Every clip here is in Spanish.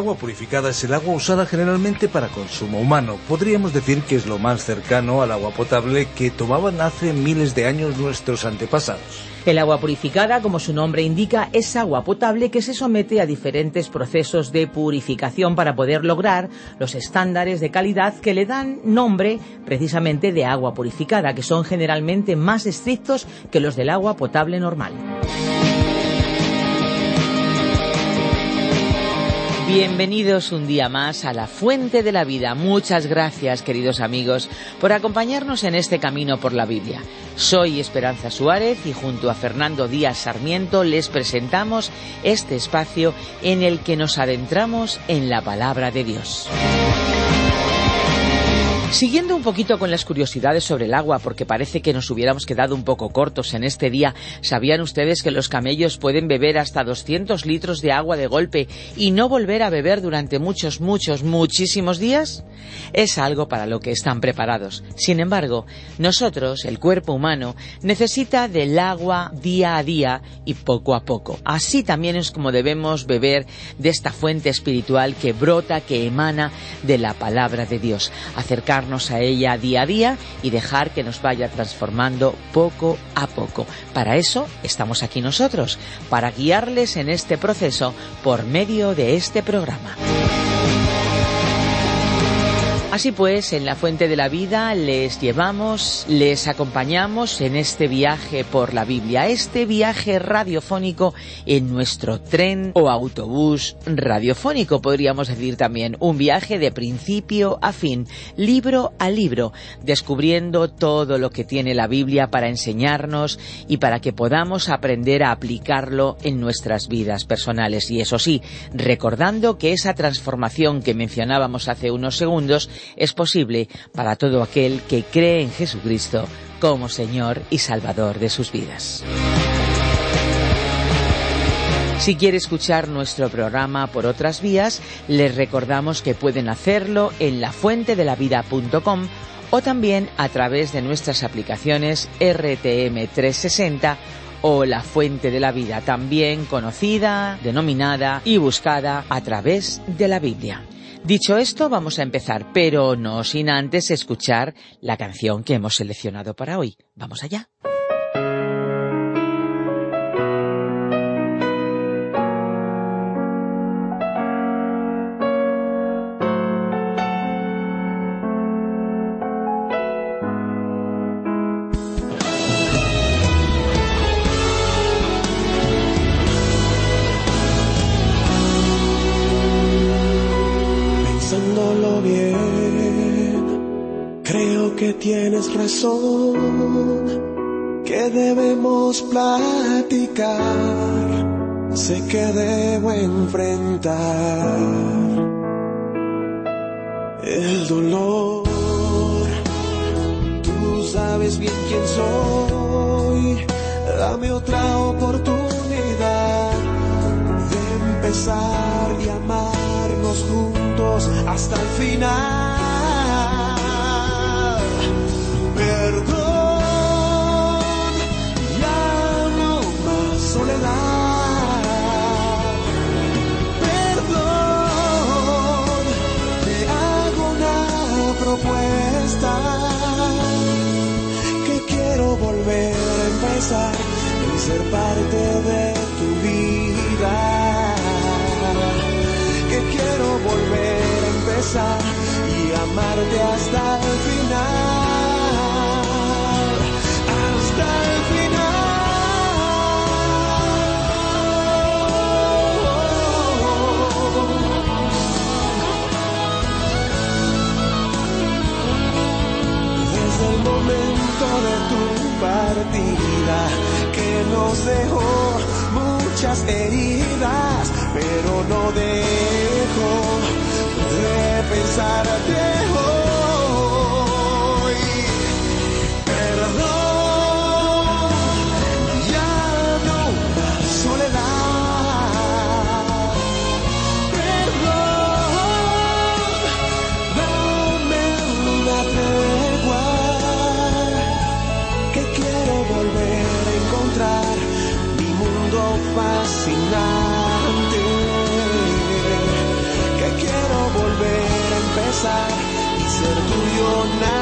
Agua purificada es el agua usada generalmente para consumo humano. Podríamos decir que es lo más cercano al agua potable que tomaban hace miles de años nuestros antepasados. El agua purificada, como su nombre indica, es agua potable que se somete a diferentes procesos de purificación para poder lograr los estándares de calidad que le dan nombre precisamente de agua purificada, que son generalmente más estrictos que los del agua potable normal. Bienvenidos un día más a la Fuente de la Vida. Muchas gracias, queridos amigos, por acompañarnos en este camino por la Biblia. Soy Esperanza Suárez y junto a Fernando Díaz Sarmiento les presentamos este espacio en el que nos adentramos en la palabra de Dios. Siguiendo un poquito con las curiosidades sobre el agua, porque parece que nos hubiéramos quedado un poco cortos en este día, ¿sabían ustedes que los camellos pueden beber hasta 200 litros de agua de golpe y no volver a beber durante muchos, muchos, muchísimos días? Es algo para lo que están preparados. Sin embargo, nosotros, el cuerpo humano, necesita del agua día a día y poco a poco. Así también es como debemos beber de esta fuente espiritual que brota, que emana de la palabra de Dios. Acercar a ella día a día y dejar que nos vaya transformando poco a poco. Para eso estamos aquí nosotros, para guiarles en este proceso por medio de este programa. Así pues, en la Fuente de la Vida les llevamos, les acompañamos en este viaje por la Biblia, este viaje radiofónico en nuestro tren o autobús radiofónico, podríamos decir también, un viaje de principio a fin, libro a libro, descubriendo todo lo que tiene la Biblia para enseñarnos y para que podamos aprender a aplicarlo en nuestras vidas personales. Y eso sí, recordando que esa transformación que mencionábamos hace unos segundos es posible para todo aquel que cree en Jesucristo como Señor y Salvador de sus vidas. Si quiere escuchar nuestro programa por otras vías, les recordamos que pueden hacerlo en lafuentedelavida.com o también a través de nuestras aplicaciones RTM360 o La Fuente de la Vida, también conocida, denominada y buscada a través de la Biblia. Dicho esto, vamos a empezar, pero no sin antes escuchar la canción que hemos seleccionado para hoy. Vamos allá. Creo que tienes razón, que debemos platicar, sé que debo enfrentar el dolor. Tú sabes bien quién soy, dame otra oportunidad de empezar y amarnos juntos hasta el final. Perdón, ya no más soledad. Perdón, te hago una propuesta que quiero volver a empezar y ser parte de tu vida que quiero volver a empezar y ser tuyo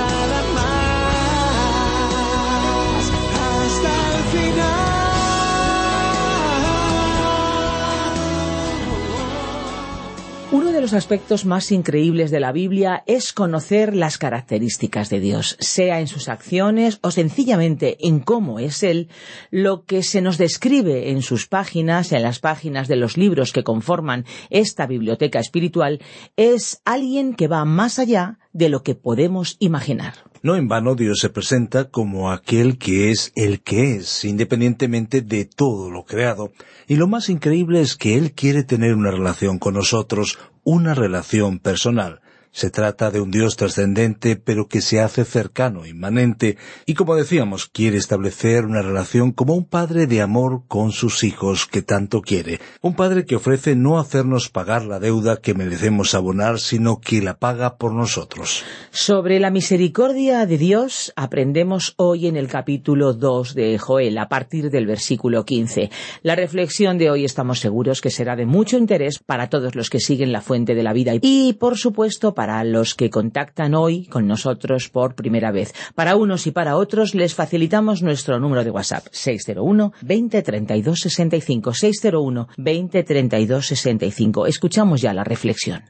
los aspectos más increíbles de la Biblia es conocer las características de Dios, sea en sus acciones o sencillamente en cómo es Él, lo que se nos describe en sus páginas, en las páginas de los libros que conforman esta biblioteca espiritual, es alguien que va más allá de lo que podemos imaginar. No en vano Dios se presenta como aquel que es el que es, independientemente de todo lo creado. Y lo más increíble es que Él quiere tener una relación con nosotros, una relación personal. Se trata de un Dios trascendente, pero que se hace cercano, inmanente, y como decíamos, quiere establecer una relación como un padre de amor con sus hijos que tanto quiere. Un padre que ofrece no hacernos pagar la deuda que merecemos abonar, sino que la paga por nosotros. Sobre la misericordia de Dios aprendemos hoy en el capítulo 2 de Joel, a partir del versículo 15. La reflexión de hoy estamos seguros que será de mucho interés para todos los que siguen la fuente de la vida y, por supuesto, para los que contactan hoy con nosotros por primera vez. Para unos y para otros les facilitamos nuestro número de WhatsApp 601 20 32 65 601 20 32 65. Escuchamos ya la reflexión.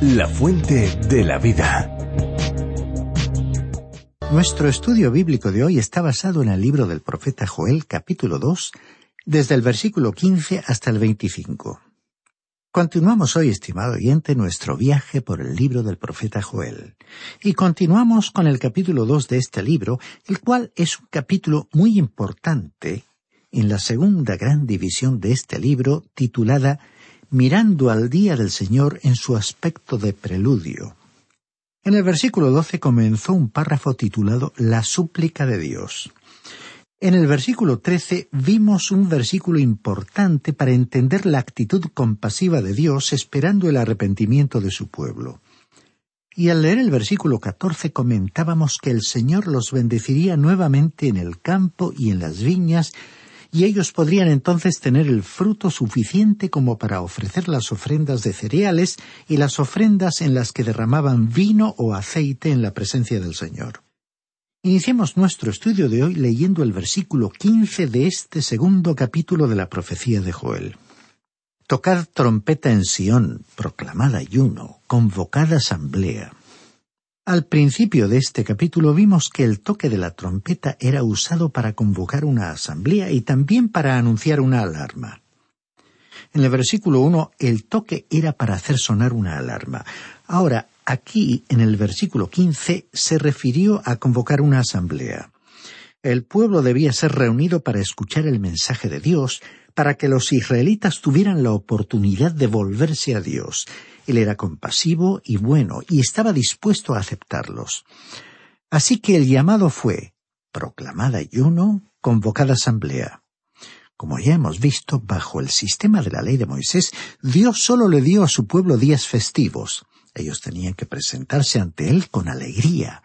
La fuente de la vida. Nuestro estudio bíblico de hoy está basado en el libro del profeta Joel capítulo 2, desde el versículo 15 hasta el 25. Continuamos hoy, estimado oyente, nuestro viaje por el libro del profeta Joel. Y continuamos con el capítulo 2 de este libro, el cual es un capítulo muy importante en la segunda gran división de este libro, titulada Mirando al día del Señor en su aspecto de preludio. En el versículo 12 comenzó un párrafo titulado La súplica de Dios. En el versículo 13 vimos un versículo importante para entender la actitud compasiva de Dios esperando el arrepentimiento de su pueblo. Y al leer el versículo 14 comentábamos que el Señor los bendeciría nuevamente en el campo y en las viñas, y ellos podrían entonces tener el fruto suficiente como para ofrecer las ofrendas de cereales y las ofrendas en las que derramaban vino o aceite en la presencia del Señor. Iniciemos nuestro estudio de hoy leyendo el versículo 15 de este segundo capítulo de la profecía de Joel. Tocad trompeta en Sión, proclamad ayuno, convocad asamblea. Al principio de este capítulo vimos que el toque de la trompeta era usado para convocar una asamblea y también para anunciar una alarma. En el versículo 1 el toque era para hacer sonar una alarma. Ahora, aquí, en el versículo 15, se refirió a convocar una asamblea. El pueblo debía ser reunido para escuchar el mensaje de Dios, para que los israelitas tuvieran la oportunidad de volverse a Dios. Él era compasivo y bueno, y estaba dispuesto a aceptarlos. Así que el llamado fue proclamad ayuno, convocada asamblea. Como ya hemos visto, bajo el sistema de la ley de Moisés, Dios solo le dio a su pueblo días festivos. Ellos tenían que presentarse ante Él con alegría.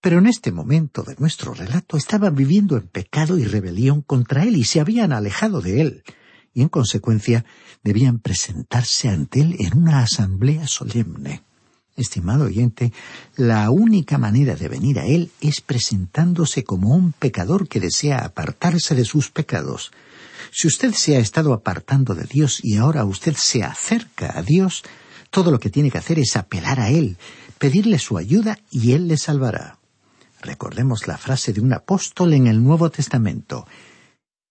Pero en este momento de nuestro relato estaban viviendo en pecado y rebelión contra Él y se habían alejado de Él, y en consecuencia debían presentarse ante Él en una asamblea solemne. Estimado oyente, la única manera de venir a Él es presentándose como un pecador que desea apartarse de sus pecados. Si usted se ha estado apartando de Dios y ahora usted se acerca a Dios, todo lo que tiene que hacer es apelar a Él, pedirle su ayuda y Él le salvará. Recordemos la frase de un apóstol en el Nuevo Testamento.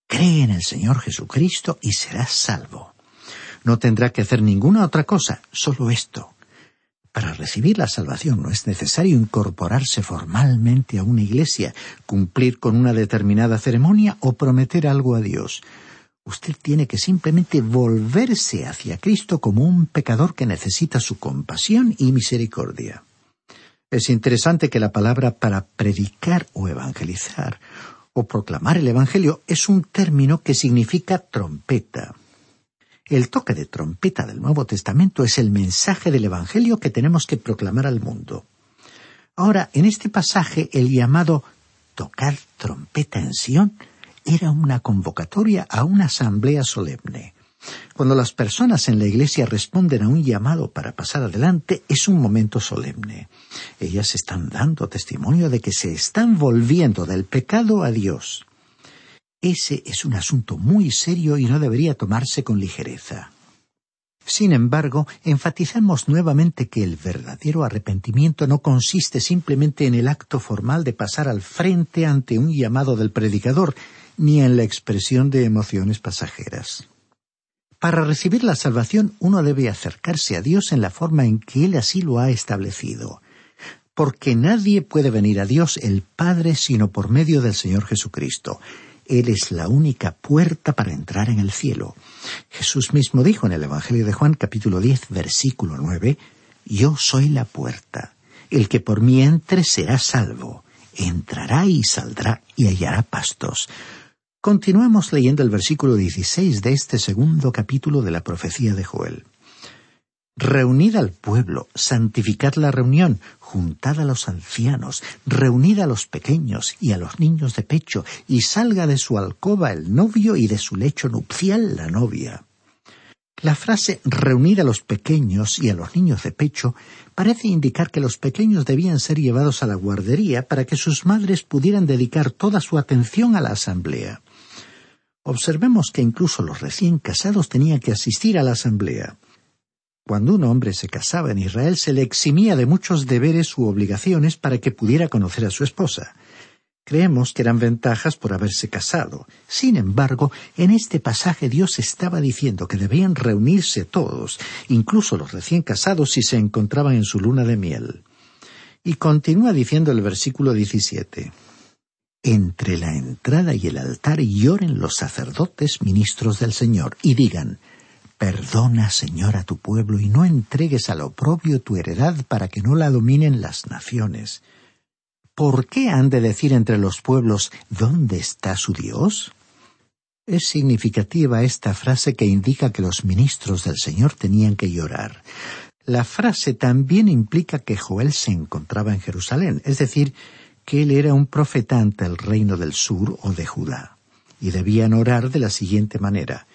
Cree en el Señor Jesucristo y serás salvo. No tendrá que hacer ninguna otra cosa, solo esto. Para recibir la salvación no es necesario incorporarse formalmente a una iglesia, cumplir con una determinada ceremonia o prometer algo a Dios. Usted tiene que simplemente volverse hacia Cristo como un pecador que necesita su compasión y misericordia. Es interesante que la palabra para predicar o evangelizar o proclamar el Evangelio es un término que significa trompeta. El toque de trompeta del Nuevo Testamento es el mensaje del Evangelio que tenemos que proclamar al mundo. Ahora, en este pasaje, el llamado tocar trompeta en Sion era una convocatoria a una asamblea solemne. Cuando las personas en la iglesia responden a un llamado para pasar adelante, es un momento solemne. Ellas están dando testimonio de que se están volviendo del pecado a Dios. Ese es un asunto muy serio y no debería tomarse con ligereza. Sin embargo, enfatizamos nuevamente que el verdadero arrepentimiento no consiste simplemente en el acto formal de pasar al frente ante un llamado del predicador, ni en la expresión de emociones pasajeras. Para recibir la salvación uno debe acercarse a Dios en la forma en que Él así lo ha establecido, porque nadie puede venir a Dios el Padre sino por medio del Señor Jesucristo. Él es la única puerta para entrar en el cielo. Jesús mismo dijo en el Evangelio de Juan capítulo 10 versículo 9, Yo soy la puerta. El que por mí entre será salvo. Entrará y saldrá y hallará pastos. Continuamos leyendo el versículo 16 de este segundo capítulo de la profecía de Joel. Reunid al pueblo, santificad la reunión, juntad a los ancianos, reunid a los pequeños y a los niños de pecho, y salga de su alcoba el novio y de su lecho nupcial la novia. La frase reunir a los pequeños y a los niños de pecho parece indicar que los pequeños debían ser llevados a la guardería para que sus madres pudieran dedicar toda su atención a la asamblea. Observemos que incluso los recién casados tenían que asistir a la asamblea. Cuando un hombre se casaba en Israel se le eximía de muchos deberes u obligaciones para que pudiera conocer a su esposa. Creemos que eran ventajas por haberse casado. Sin embargo, en este pasaje Dios estaba diciendo que debían reunirse todos, incluso los recién casados si se encontraban en su luna de miel. Y continúa diciendo el versículo 17 entre la entrada y el altar lloren los sacerdotes ministros del Señor y digan, Perdona, Señor, a tu pueblo y no entregues al oprobio tu heredad para que no la dominen las naciones. ¿Por qué han de decir entre los pueblos, ¿dónde está su Dios? Es significativa esta frase que indica que los ministros del Señor tenían que llorar. La frase también implica que Joel se encontraba en Jerusalén, es decir, que él era un profeta ante el reino del sur o de Judá, y debían orar de la siguiente manera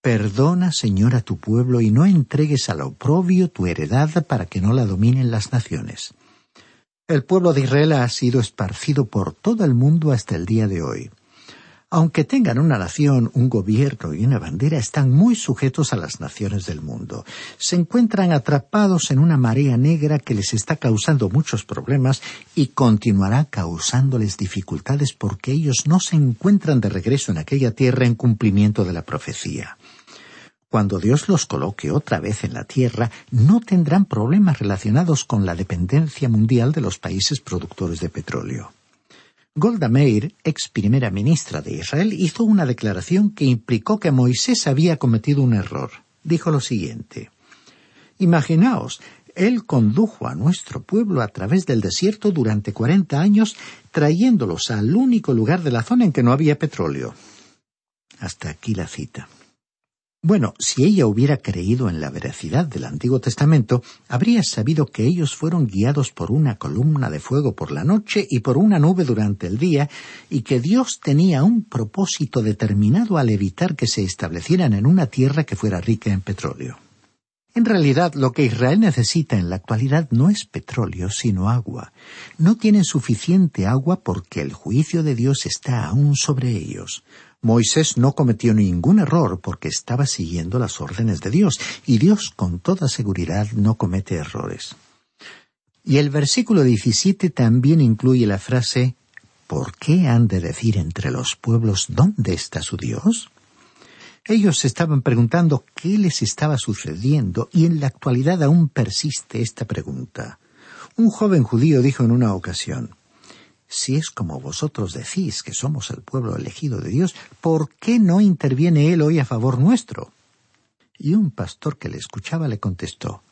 Perdona, Señor, a tu pueblo y no entregues al oprobio tu heredad para que no la dominen las naciones. El pueblo de Israel ha sido esparcido por todo el mundo hasta el día de hoy aunque tengan una nación, un gobierno y una bandera, están muy sujetos a las naciones del mundo. Se encuentran atrapados en una marea negra que les está causando muchos problemas y continuará causándoles dificultades porque ellos no se encuentran de regreso en aquella tierra en cumplimiento de la profecía. Cuando Dios los coloque otra vez en la tierra, no tendrán problemas relacionados con la dependencia mundial de los países productores de petróleo. Golda Meir, ex primera ministra de Israel, hizo una declaración que implicó que Moisés había cometido un error. Dijo lo siguiente Imaginaos, él condujo a nuestro pueblo a través del desierto durante cuarenta años, trayéndolos al único lugar de la zona en que no había petróleo. Hasta aquí la cita. Bueno, si ella hubiera creído en la veracidad del Antiguo Testamento, habría sabido que ellos fueron guiados por una columna de fuego por la noche y por una nube durante el día, y que Dios tenía un propósito determinado al evitar que se establecieran en una tierra que fuera rica en petróleo. En realidad, lo que Israel necesita en la actualidad no es petróleo, sino agua. No tienen suficiente agua porque el juicio de Dios está aún sobre ellos. Moisés no cometió ningún error porque estaba siguiendo las órdenes de Dios, y Dios con toda seguridad no comete errores. Y el versículo 17 también incluye la frase ¿Por qué han de decir entre los pueblos dónde está su Dios? Ellos se estaban preguntando qué les estaba sucediendo y en la actualidad aún persiste esta pregunta. Un joven judío dijo en una ocasión si es como vosotros decís que somos el pueblo elegido de Dios, ¿por qué no interviene Él hoy a favor nuestro? Y un pastor que le escuchaba le contestó,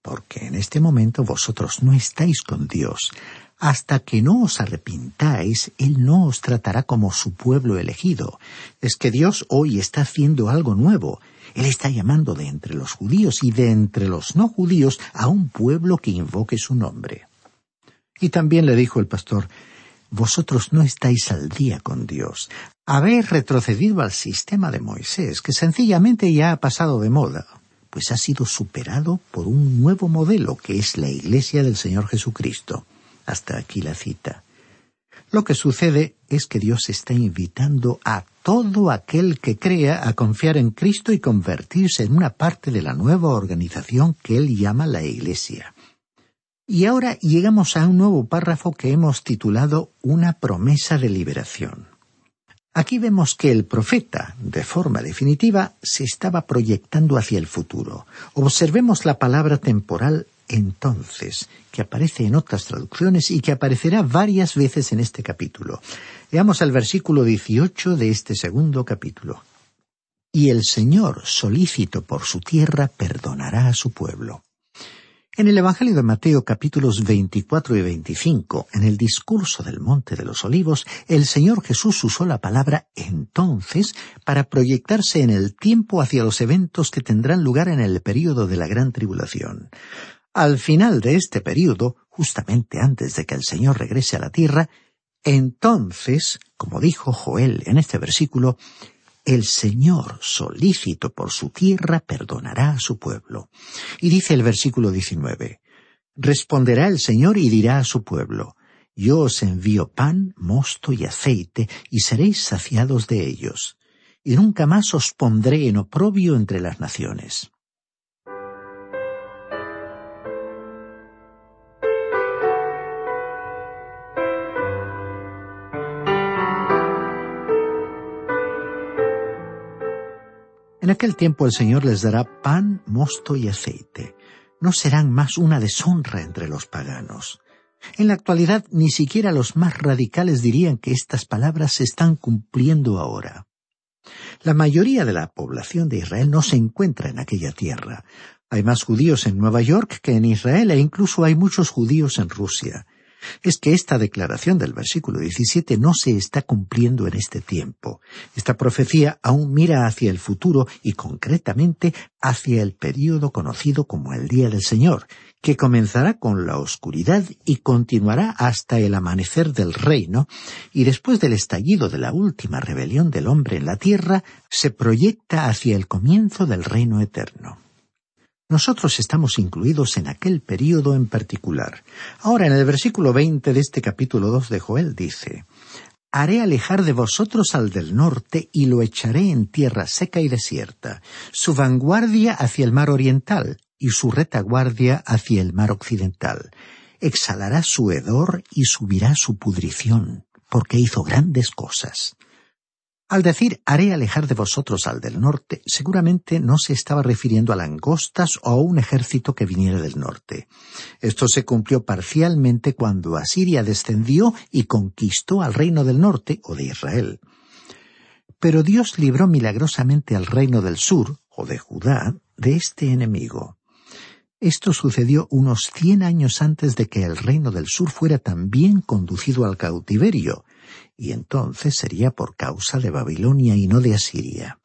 porque en este momento vosotros no estáis con Dios. Hasta que no os arrepintáis, Él no os tratará como su pueblo elegido. Es que Dios hoy está haciendo algo nuevo. Él está llamando de entre los judíos y de entre los no judíos a un pueblo que invoque su nombre. Y también le dijo el pastor, vosotros no estáis al día con Dios. Habéis retrocedido al sistema de Moisés, que sencillamente ya ha pasado de moda, pues ha sido superado por un nuevo modelo que es la Iglesia del Señor Jesucristo. Hasta aquí la cita. Lo que sucede es que Dios está invitando a todo aquel que crea a confiar en Cristo y convertirse en una parte de la nueva organización que Él llama la Iglesia. Y ahora llegamos a un nuevo párrafo que hemos titulado Una promesa de liberación. Aquí vemos que el profeta, de forma definitiva, se estaba proyectando hacia el futuro. Observemos la palabra temporal entonces, que aparece en otras traducciones y que aparecerá varias veces en este capítulo. Veamos el versículo 18 de este segundo capítulo. Y el Señor, solícito por su tierra, perdonará a su pueblo. En el Evangelio de Mateo capítulos 24 y 25, en el discurso del Monte de los Olivos, el Señor Jesús usó la palabra entonces para proyectarse en el tiempo hacia los eventos que tendrán lugar en el período de la gran tribulación. Al final de este período, justamente antes de que el Señor regrese a la tierra, entonces, como dijo Joel en este versículo, el Señor, solícito por su tierra, perdonará a su pueblo. Y dice el versículo 19, Responderá el Señor y dirá a su pueblo, Yo os envío pan, mosto y aceite, y seréis saciados de ellos, y nunca más os pondré en oprobio entre las naciones. En aquel tiempo el Señor les dará pan, mosto y aceite. No serán más una deshonra entre los paganos. En la actualidad ni siquiera los más radicales dirían que estas palabras se están cumpliendo ahora. La mayoría de la población de Israel no se encuentra en aquella tierra. Hay más judíos en Nueva York que en Israel e incluso hay muchos judíos en Rusia es que esta declaración del versículo 17 no se está cumpliendo en este tiempo. Esta profecía aún mira hacia el futuro y concretamente hacia el período conocido como el Día del Señor, que comenzará con la oscuridad y continuará hasta el amanecer del reino, y después del estallido de la última rebelión del hombre en la tierra, se proyecta hacia el comienzo del reino eterno. Nosotros estamos incluidos en aquel período en particular. Ahora, en el versículo veinte de este capítulo dos de Joel dice Haré alejar de vosotros al del norte y lo echaré en tierra seca y desierta, su vanguardia hacia el mar oriental y su retaguardia hacia el mar occidental. Exhalará su hedor y subirá su pudrición, porque hizo grandes cosas. Al decir haré alejar de vosotros al del norte, seguramente no se estaba refiriendo a langostas o a un ejército que viniera del norte. Esto se cumplió parcialmente cuando Asiria descendió y conquistó al reino del norte o de Israel. Pero Dios libró milagrosamente al reino del sur, o de Judá, de este enemigo. Esto sucedió unos cien años antes de que el reino del sur fuera también conducido al cautiverio, y entonces sería por causa de Babilonia y no de Asiria.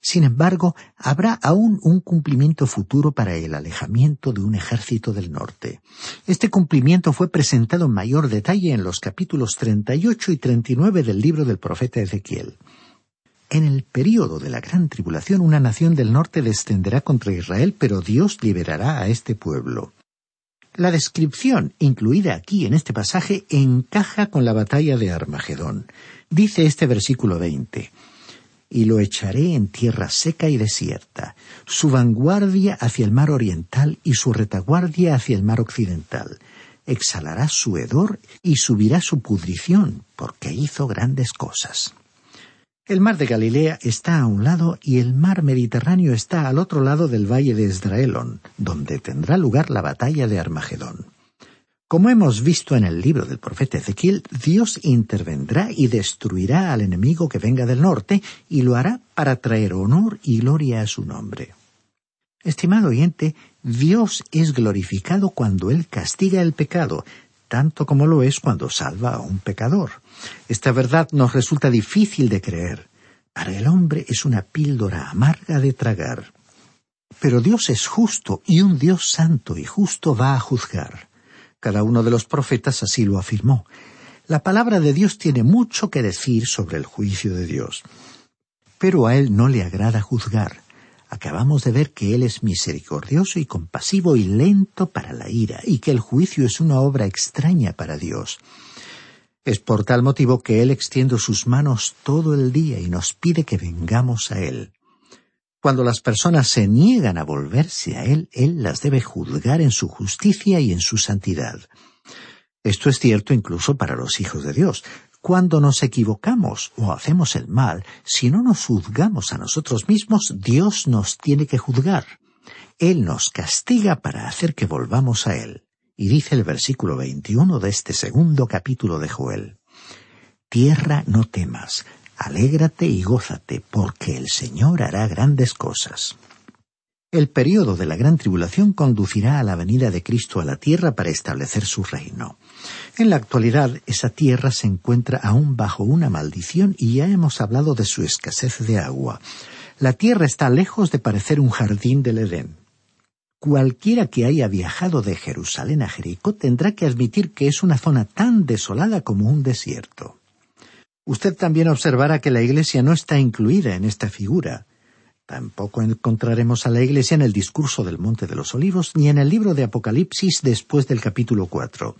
Sin embargo, habrá aún un cumplimiento futuro para el alejamiento de un ejército del norte. Este cumplimiento fue presentado en mayor detalle en los capítulos 38 y 39 del libro del profeta Ezequiel. En el período de la gran tribulación una nación del norte descenderá contra Israel, pero Dios liberará a este pueblo. La descripción incluida aquí en este pasaje encaja con la batalla de Armagedón. Dice este versículo 20, y lo echaré en tierra seca y desierta, su vanguardia hacia el mar oriental y su retaguardia hacia el mar occidental. Exhalará su hedor y subirá su pudrición, porque hizo grandes cosas. El mar de Galilea está a un lado y el mar Mediterráneo está al otro lado del valle de Esdraelon, donde tendrá lugar la batalla de Armagedón. Como hemos visto en el libro del profeta Ezequiel, Dios intervendrá y destruirá al enemigo que venga del norte y lo hará para traer honor y gloria a su nombre. Estimado oyente, Dios es glorificado cuando Él castiga el pecado, tanto como lo es cuando salva a un pecador. Esta verdad nos resulta difícil de creer. Para el hombre es una píldora amarga de tragar. Pero Dios es justo y un Dios santo y justo va a juzgar. Cada uno de los profetas así lo afirmó. La palabra de Dios tiene mucho que decir sobre el juicio de Dios. Pero a Él no le agrada juzgar. Acabamos de ver que Él es misericordioso y compasivo y lento para la ira, y que el juicio es una obra extraña para Dios. Es por tal motivo que Él extiende sus manos todo el día y nos pide que vengamos a Él. Cuando las personas se niegan a volverse a Él, Él las debe juzgar en su justicia y en su santidad. Esto es cierto incluso para los hijos de Dios. Cuando nos equivocamos o hacemos el mal, si no nos juzgamos a nosotros mismos, Dios nos tiene que juzgar. Él nos castiga para hacer que volvamos a Él. Y dice el versículo 21 de este segundo capítulo de Joel. Tierra no temas, Alégrate y gózate, porque el Señor hará grandes cosas. El período de la gran tribulación conducirá a la venida de Cristo a la tierra para establecer su reino. En la actualidad, esa tierra se encuentra aún bajo una maldición y ya hemos hablado de su escasez de agua. La tierra está lejos de parecer un jardín del Edén. Cualquiera que haya viajado de Jerusalén a Jericó tendrá que admitir que es una zona tan desolada como un desierto. Usted también observará que la Iglesia no está incluida en esta figura. Tampoco encontraremos a la Iglesia en el discurso del Monte de los Olivos ni en el libro de Apocalipsis después del capítulo cuatro.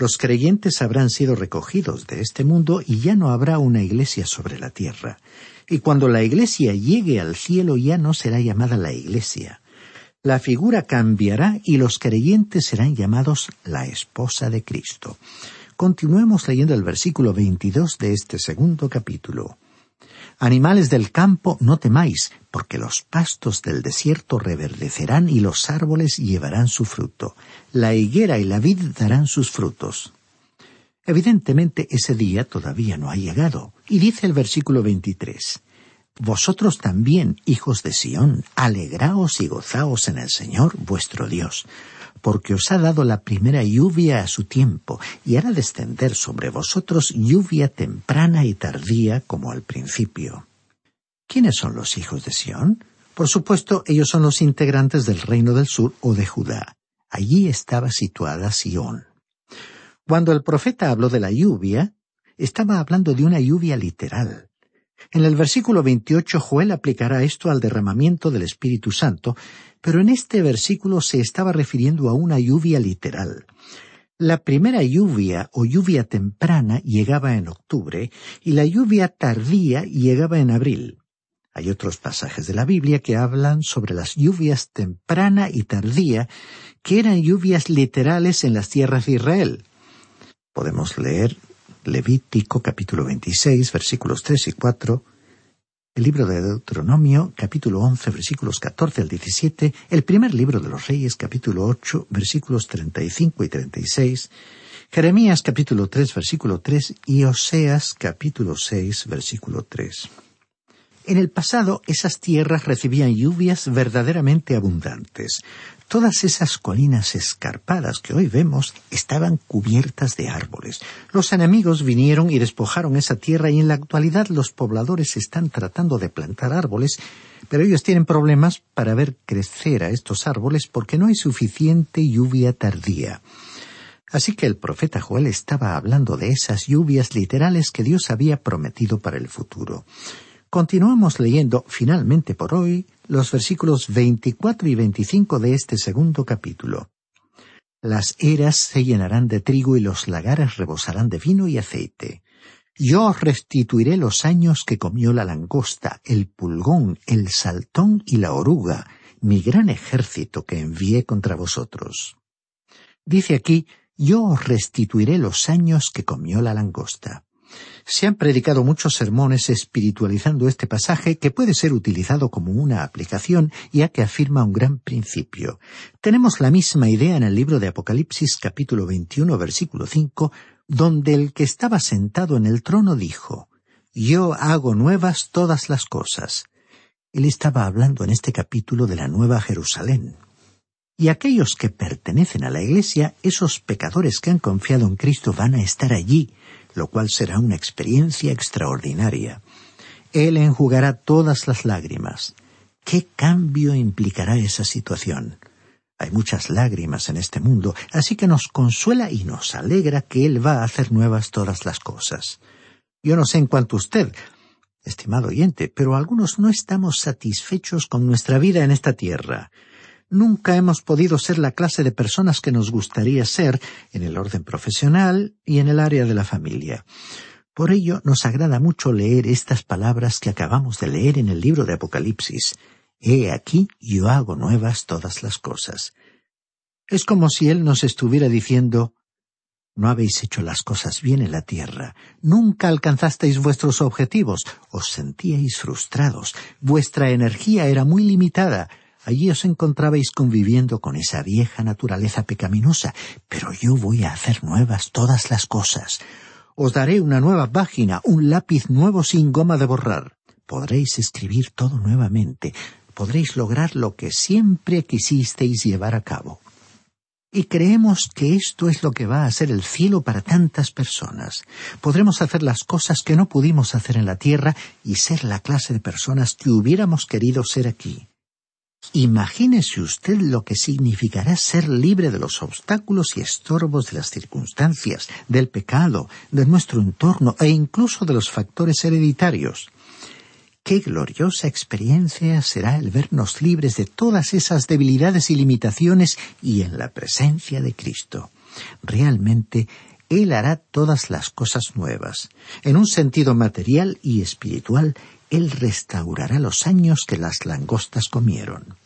Los creyentes habrán sido recogidos de este mundo y ya no habrá una iglesia sobre la tierra. Y cuando la iglesia llegue al cielo ya no será llamada la iglesia. La figura cambiará y los creyentes serán llamados la esposa de Cristo. Continuemos leyendo el versículo 22 de este segundo capítulo. Animales del campo, no temáis, porque los pastos del desierto reverdecerán y los árboles llevarán su fruto. La higuera y la vid darán sus frutos. Evidentemente ese día todavía no ha llegado. Y dice el versículo 23. Vosotros también, hijos de Sión, alegraos y gozaos en el Señor vuestro Dios, porque os ha dado la primera lluvia a su tiempo, y hará descender sobre vosotros lluvia temprana y tardía como al principio. ¿Quiénes son los hijos de Sión? Por supuesto, ellos son los integrantes del reino del sur o de Judá. Allí estaba situada Sión. Cuando el profeta habló de la lluvia, estaba hablando de una lluvia literal. En el versículo 28 Joel aplicará esto al derramamiento del Espíritu Santo, pero en este versículo se estaba refiriendo a una lluvia literal. La primera lluvia o lluvia temprana llegaba en octubre y la lluvia tardía llegaba en abril. Hay otros pasajes de la Biblia que hablan sobre las lluvias temprana y tardía, que eran lluvias literales en las tierras de Israel. Podemos leer Levítico capítulo 26 versículos 3 y 4, el libro de Deuteronomio, capítulo 11, versículos 14 al 17, el primer libro de los Reyes, capítulo 8, versículos 35 y 36, Jeremías, capítulo 3, versículo 3 y Oseas, capítulo 6, versículo 3. En el pasado esas tierras recibían lluvias verdaderamente abundantes. Todas esas colinas escarpadas que hoy vemos estaban cubiertas de árboles. Los enemigos vinieron y despojaron esa tierra y en la actualidad los pobladores están tratando de plantar árboles, pero ellos tienen problemas para ver crecer a estos árboles porque no hay suficiente lluvia tardía. Así que el profeta Joel estaba hablando de esas lluvias literales que Dios había prometido para el futuro. Continuamos leyendo finalmente por hoy los versículos 24 y 25 de este segundo capítulo. Las eras se llenarán de trigo y los lagares rebosarán de vino y aceite. Yo os restituiré los años que comió la langosta, el pulgón, el saltón y la oruga, mi gran ejército que envié contra vosotros. Dice aquí, yo os restituiré los años que comió la langosta. Se han predicado muchos sermones espiritualizando este pasaje que puede ser utilizado como una aplicación ya que afirma un gran principio. Tenemos la misma idea en el libro de Apocalipsis capítulo 21 versículo 5 donde el que estaba sentado en el trono dijo Yo hago nuevas todas las cosas. Él estaba hablando en este capítulo de la Nueva Jerusalén. Y aquellos que pertenecen a la Iglesia, esos pecadores que han confiado en Cristo van a estar allí, lo cual será una experiencia extraordinaria. Él enjugará todas las lágrimas. ¿Qué cambio implicará esa situación? Hay muchas lágrimas en este mundo, así que nos consuela y nos alegra que Él va a hacer nuevas todas las cosas. Yo no sé en cuanto a usted, estimado oyente, pero algunos no estamos satisfechos con nuestra vida en esta tierra. Nunca hemos podido ser la clase de personas que nos gustaría ser en el orden profesional y en el área de la familia. Por ello nos agrada mucho leer estas palabras que acabamos de leer en el libro de Apocalipsis. He aquí yo hago nuevas todas las cosas. Es como si Él nos estuviera diciendo no habéis hecho las cosas bien en la tierra, nunca alcanzasteis vuestros objetivos, os sentíais frustrados, vuestra energía era muy limitada, allí os encontrabais conviviendo con esa vieja naturaleza pecaminosa, pero yo voy a hacer nuevas todas las cosas. Os daré una nueva página, un lápiz nuevo sin goma de borrar. Podréis escribir todo nuevamente, podréis lograr lo que siempre quisisteis llevar a cabo. Y creemos que esto es lo que va a ser el cielo para tantas personas. Podremos hacer las cosas que no pudimos hacer en la tierra y ser la clase de personas que hubiéramos querido ser aquí. Imagínese usted lo que significará ser libre de los obstáculos y estorbos de las circunstancias, del pecado, de nuestro entorno e incluso de los factores hereditarios. Qué gloriosa experiencia será el vernos libres de todas esas debilidades y limitaciones y en la presencia de Cristo. Realmente, Él hará todas las cosas nuevas. En un sentido material y espiritual, Él restaurará los años que las langostas comieron.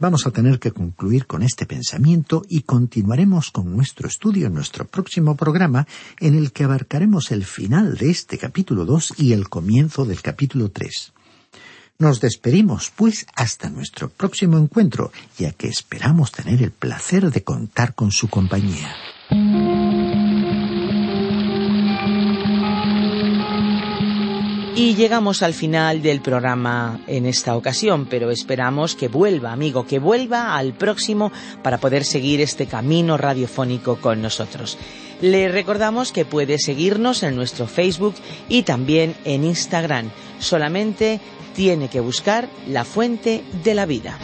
Vamos a tener que concluir con este pensamiento y continuaremos con nuestro estudio en nuestro próximo programa en el que abarcaremos el final de este capítulo 2 y el comienzo del capítulo 3. Nos despedimos, pues, hasta nuestro próximo encuentro, ya que esperamos tener el placer de contar con su compañía. Y llegamos al final del programa en esta ocasión, pero esperamos que vuelva, amigo, que vuelva al próximo para poder seguir este camino radiofónico con nosotros. Le recordamos que puede seguirnos en nuestro Facebook y también en Instagram. Solamente tiene que buscar la fuente de la vida.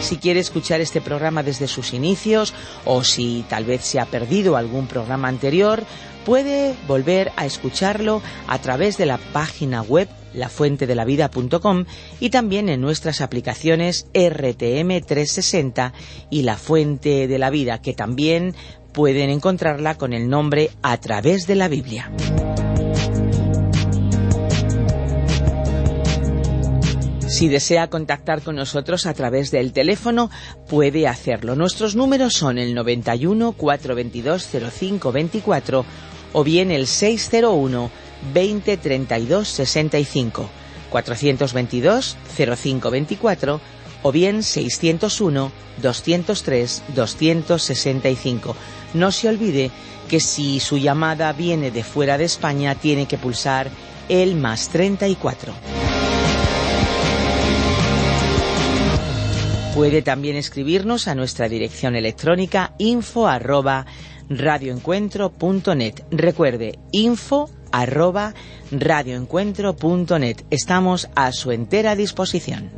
Si quiere escuchar este programa desde sus inicios o si tal vez se ha perdido algún programa anterior, puede volver a escucharlo a través de la página web lafuentedelavida.com y también en nuestras aplicaciones RTM 360 y La Fuente de la Vida, que también pueden encontrarla con el nombre A través de la Biblia. Si desea contactar con nosotros a través del teléfono, puede hacerlo. Nuestros números son el 91 422 0524 o bien el 601 20 32 65 422 0524 o bien 601 203 265. No se olvide que si su llamada viene de fuera de España tiene que pulsar el más 34. Puede también escribirnos a nuestra dirección electrónica info radioencuentro.net. Recuerde, info arroba radioencuentro.net. Estamos a su entera disposición.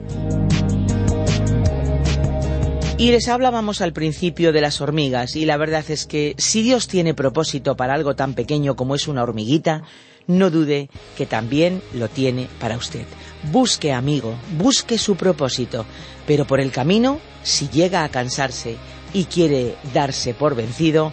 Y les hablábamos al principio de las hormigas y la verdad es que si Dios tiene propósito para algo tan pequeño como es una hormiguita, no dude que también lo tiene para usted. Busque, amigo, busque su propósito, pero por el camino, si llega a cansarse y quiere darse por vencido,